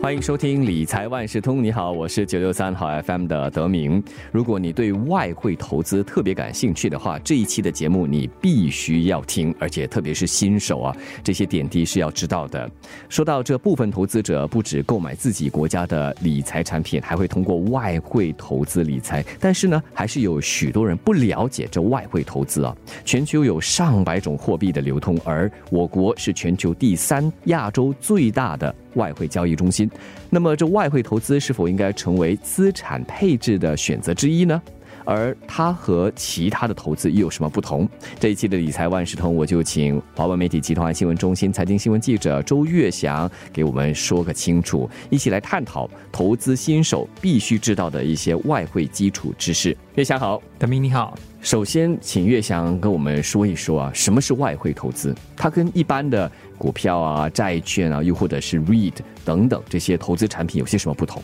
欢迎收听理财万事通。你好，我是九六三号 FM 的德明。如果你对外汇投资特别感兴趣的话，这一期的节目你必须要听，而且特别是新手啊，这些点滴是要知道的。说到这部分投资者不止购买自己国家的理财产品，还会通过外汇投资理财。但是呢，还是有许多人不了解这外汇投资啊。全球有上百种货币的流通，而我国是全球第三、亚洲最大的。外汇交易中心，那么这外汇投资是否应该成为资产配置的选择之一呢？而它和其他的投资又有什么不同？这一期的理财万事通，我就请华文媒体集团新闻中心财经新闻记者周月祥给我们说个清楚，一起来探讨投资新手必须知道的一些外汇基础知识。月祥好，大明你好。首先，请月祥跟我们说一说啊，什么是外汇投资？它跟一般的股票啊、债券啊，又或者是 REIT 等等这些投资产品有些什么不同？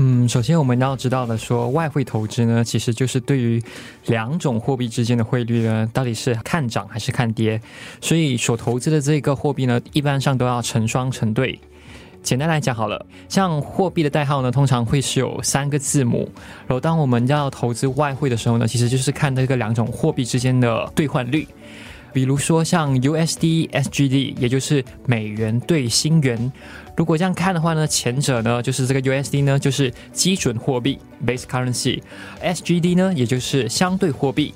嗯，首先我们要知道的说，外汇投资呢，其实就是对于两种货币之间的汇率呢，到底是看涨还是看跌，所以所投资的这个货币呢，一般上都要成双成对。简单来讲好了，像货币的代号呢，通常会是有三个字母，然后当我们要投资外汇的时候呢，其实就是看这个两种货币之间的兑换率。比如说像 USD、SGD，也就是美元兑新元。如果这样看的话呢，前者呢就是这个 USD 呢就是基准货币 （base currency），SGD 呢也就是相对货币。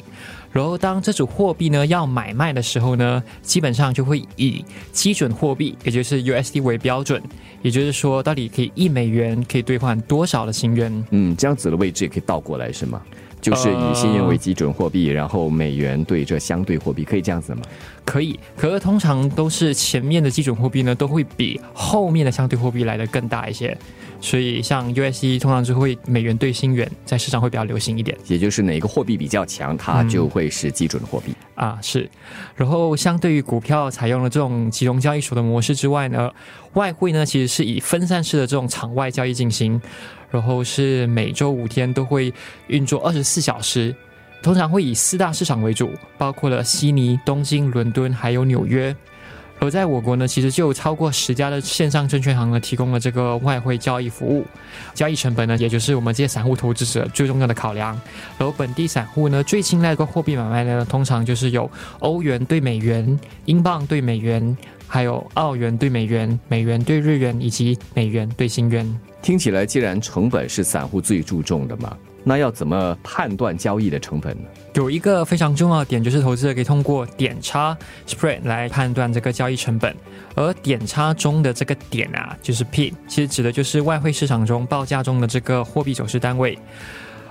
然后当这组货币呢要买卖的时候呢，基本上就会以基准货币，也就是 USD 为标准。也就是说，到底可以一美元可以兑换多少的新元？嗯，这样子的位置也可以倒过来是吗？就是以信用为基准货币，然后美元对这相对货币，可以这样子吗？可以，可是通常都是前面的基准货币呢，都会比后面的相对货币来的更大一些。所以像 USD 通常就会美元兑新元，在市场会比较流行一点。也就是哪个货币比较强，它就会是基准货币啊。是，然后相对于股票采用了这种集中交易所的模式之外呢，外汇呢其实是以分散式的这种场外交易进行。然后是每周五天都会运作二十四小时，通常会以四大市场为主，包括了悉尼、东京、伦敦还有纽约。而在我国呢，其实就有超过十家的线上证券行呢提供了这个外汇交易服务。交易成本呢，也就是我们这些散户投资者最重要的考量。然后本地散户呢，最青睐的货币买卖呢，通常就是有欧元对美元、英镑对美元，还有澳元对美元、美元对日元以及美元对新元。听起来，既然成本是散户最注重的嘛，那要怎么判断交易的成本呢？有一个非常重要的点，就是投资者可以通过点差 （spread） 来判断这个交易成本。而点差中的这个点啊，就是 P，其实指的就是外汇市场中报价中的这个货币走势单位。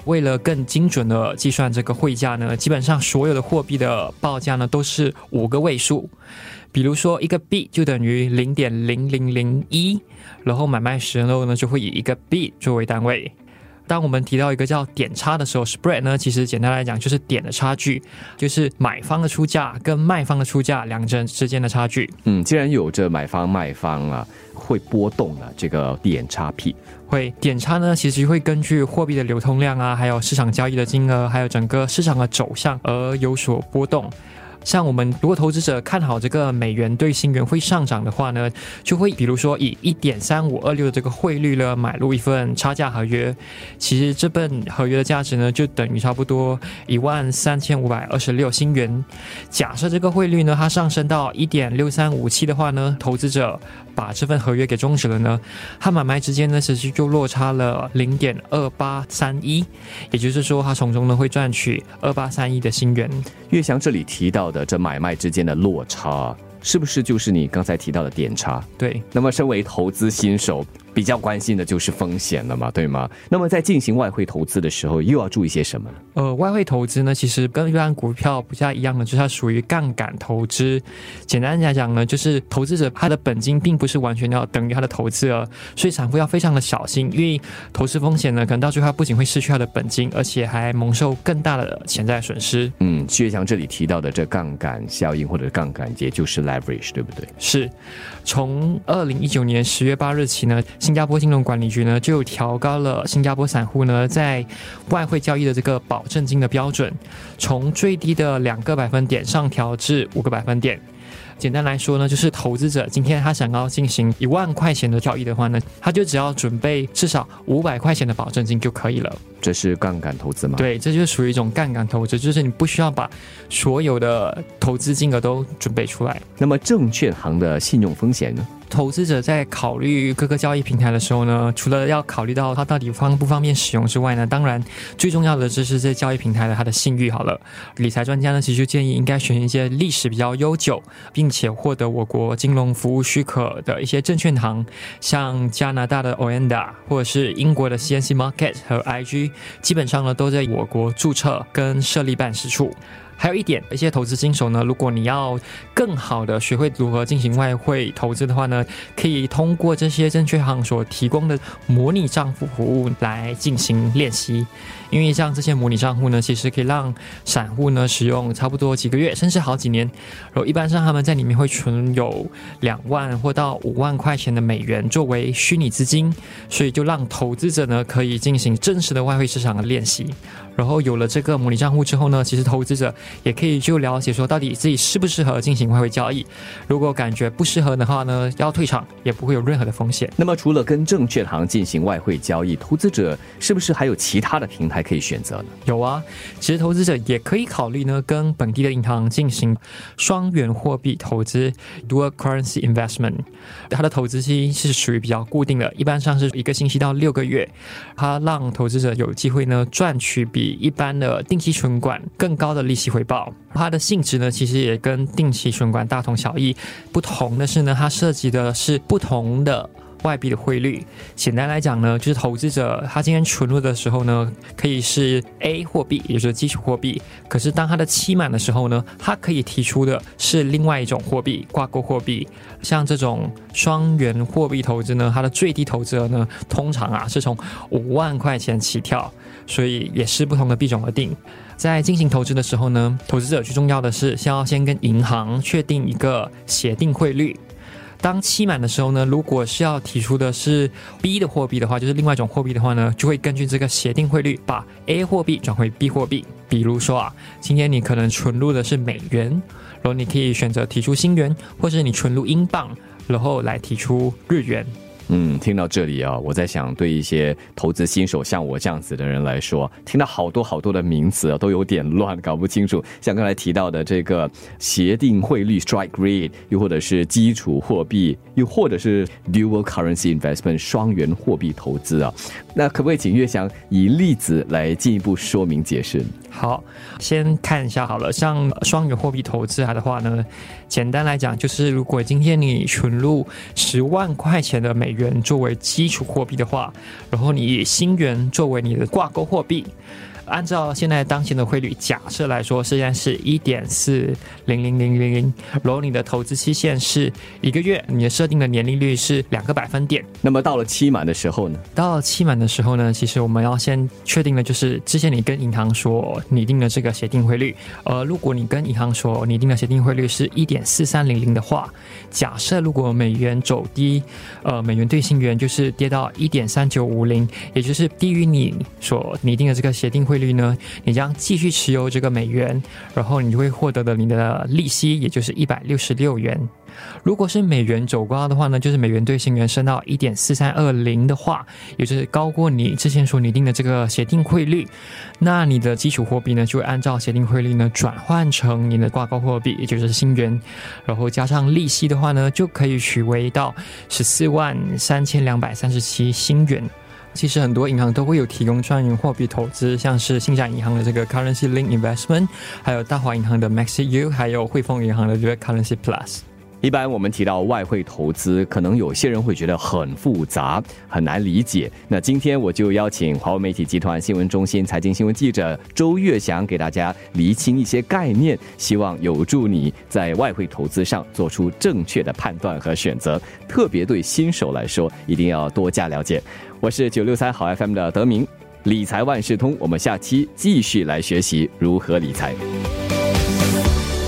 为了更精准的计算这个汇价呢，基本上所有的货币的报价呢都是五个位数。比如说，一个币就等于零点零零零一，然后买卖时候呢，就会以一个币作为单位。当我们提到一个叫点差的时候，spread 呢，其实简单来讲就是点的差距，就是买方的出价跟卖方的出价两者之间的差距。嗯，既然有着买方卖方啊，会波动的这个点差 P，会点差呢，其实会根据货币的流通量啊，还有市场交易的金额，还有整个市场的走向而有所波动。像我们如果投资者看好这个美元对新元会上涨的话呢，就会比如说以一点三五二六的这个汇率呢买入一份差价合约，其实这份合约的价值呢就等于差不多一万三千五百二十六新元。假设这个汇率呢它上升到一点六三五七的话呢，投资者把这份合约 给终止了呢，他买卖之间呢其实就落差了零点二八三一，也就是说他从中呢会赚取二八三一的新元。岳翔这里提到。的这买卖之间的落差，是不是就是你刚才提到的点差？对。那么，身为投资新手。比较关心的就是风险了嘛，对吗？那么在进行外汇投资的时候，又要注意些什么呢？呃，外汇投资呢，其实跟一般股票不太一样的，就是它属于杠杆投资。简单来讲呢，就是投资者他的本金并不是完全要等于他的投资额，所以散户要非常的小心，因为投资风险呢，可能到最后不仅会失去他的本金，而且还蒙受更大的潜在损失。嗯，薛强这里提到的这杠杆效应或者杠杆，也就是 leverage，对不对？是。从二零一九年十月八日起呢。新加坡金融管理局呢就调高了新加坡散户呢在外汇交易的这个保证金的标准，从最低的两个百分点上调至五个百分点。简单来说呢，就是投资者今天他想要进行一万块钱的交易的话呢，他就只要准备至少五百块钱的保证金就可以了。这是杠杆投资吗？对，这就是属于一种杠杆投资，就是你不需要把所有的投资金额都准备出来。那么证券行的信用风险呢？投资者在考虑各个交易平台的时候呢，除了要考虑到它到底方不方便使用之外呢，当然最重要的就是这交易平台的它的信誉好了。理财专家呢，其实建议应该选一些历史比较悠久，并且获得我国金融服务许可的一些证券行，像加拿大的 Oanda 或者是英国的 CNC Market 和 IG，基本上呢都在我国注册跟设立办事处。还有一点，一些投资新手呢，如果你要更好的学会如何进行外汇投资的话呢，可以通过这些证券行所提供的模拟账户服务来进行练习。因为像这些模拟账户呢，其实可以让散户呢使用差不多几个月，甚至好几年。然后一般上他们在里面会存有两万或到五万块钱的美元作为虚拟资金，所以就让投资者呢可以进行真实的外汇市场的练习。然后有了这个模拟账户之后呢，其实投资者也可以就了解说到底自己适不适合进行外汇交易。如果感觉不适合的话呢，要退场也不会有任何的风险。那么除了跟证券行进行外汇交易，投资者是不是还有其他的平台可以选择呢？有啊，其实投资者也可以考虑呢，跟本地的银行进行双元货币投资 （dual currency investment）。它的投资期是属于比较固定的，一般上是一个星期到六个月。它让投资者有机会呢赚取比一般的定期存款更高的利息回报，它的性质呢，其实也跟定期存款大同小异。不同的是呢，它涉及的是不同的外币的汇率。简单来讲呢，就是投资者他今天存入的时候呢，可以是 A 货币，也就是基础货币。可是当它的期满的时候呢，它可以提出的是另外一种货币，挂钩货币。像这种双元货币投资呢，它的最低投资额呢，通常啊是从五万块钱起跳。所以也是不同的币种而定。在进行投资的时候呢，投资者最重要的是先要先跟银行确定一个协定汇率。当期满的时候呢，如果是要提出的是 B 的货币的话，就是另外一种货币的话呢，就会根据这个协定汇率把 A 货币转回 B 货币。比如说啊，今天你可能存入的是美元，然后你可以选择提出新元，或是你存入英镑，然后来提出日元。嗯，听到这里啊，我在想，对一些投资新手像我这样子的人来说，听到好多好多的名词啊，都有点乱，搞不清楚。像刚才提到的这个协定汇率 （strike rate），又或者是基础货币，又或者是 dual currency investment 双元货币投资啊，那可不可以请岳翔以例子来进一步说明解释？好，先看一下好了，像双元货币投资的话呢，简单来讲就是，如果今天你存入十万块钱的美元作为基础货币的话，然后你以新元作为你的挂钩货币。按照现在当前的汇率，假设来说，现在是一点四零零零零零，然后你的投资期限是一个月，你的设定的年利率是两个百分点。那么到了期满的时候呢？到了期满的时候呢，其实我们要先确定的就是之前你跟银行所拟定的这个协定汇率。呃，如果你跟银行所拟定的协定汇率是一点四三零零的话，假设如果美元走低，呃，美元兑新元就是跌到一点三九五零，也就是低于你所拟定的这个协定汇。率呢？你将继续持有这个美元，然后你就会获得的你的利息，也就是一百六十六元。如果是美元走高的话呢，就是美元兑新元升到一点四三二零的话，也就是高过你之前所拟定的这个协定汇率，那你的基础货币呢就会按照协定汇率呢转换成你的挂钩货币，也就是新元，然后加上利息的话呢，就可以取为到十四万三千两百三十七新元。其实很多银行都会有提供专营货币投资，像是新展银行的这个 Currency Link Investment，还有大华银行的 Maxi U，还有汇丰银行的这个 Currency Plus。一般我们提到外汇投资，可能有些人会觉得很复杂，很难理解。那今天我就邀请华为媒体集团新闻中心财经新闻记者周月祥给大家厘清一些概念，希望有助你在外汇投资上做出正确的判断和选择。特别对新手来说，一定要多加了解。我是九六三好 FM 的德明，理财万事通。我们下期继续来学习如何理财。